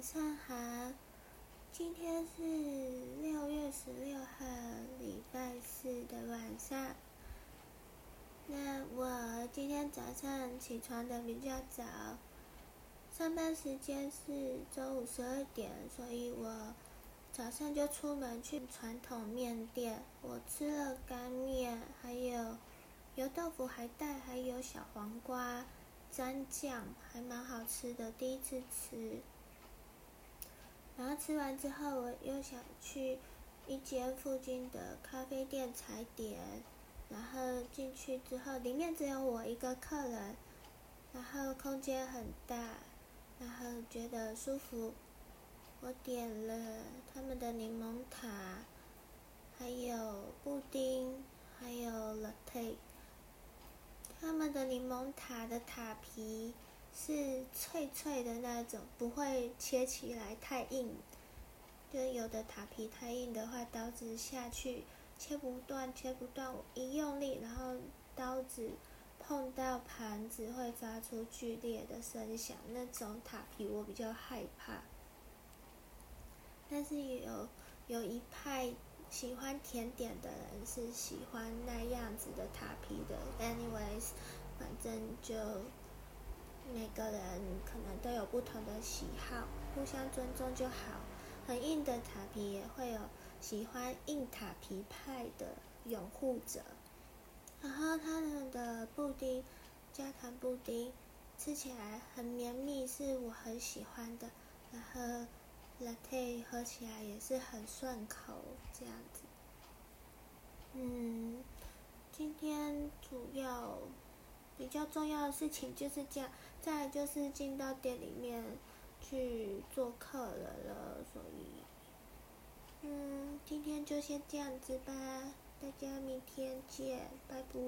晚上好，今天是六月十六号，礼拜四的晚上。那我今天早上起床的比较早，上班时间是中午十二点，所以我早上就出门去传统面店。我吃了干面，还有油豆腐、海带，还有小黄瓜。蘸酱还蛮好吃的，第一次吃。然后吃完之后，我又想去一间附近的咖啡店踩点。然后进去之后，里面只有我一个客人，然后空间很大，然后觉得舒服。我点了他们的柠檬塔，还有布丁，还有 latte。他们的柠檬塔的塔皮是脆脆的那种，不会切起来太硬。就有的塔皮太硬的话，刀子下去切不断，切不断。一用力，然后刀子碰到盘子会发出剧烈的声响，那种塔皮我比较害怕。但是有有一派。喜欢甜点的人是喜欢那样子的塔皮的。Anyways，反正就每个人可能都有不同的喜好，互相尊重就好。很硬的塔皮也会有喜欢硬塔皮派的拥护者。然后他们的布丁，加糖布丁，吃起来很绵密，是我很喜欢的。然后。latte 喝起来也是很顺口，这样子。嗯，今天主要比较重要的事情就是这样，再就是进到店里面去做客人了，所以，嗯，今天就先这样子吧，大家明天见，拜拜。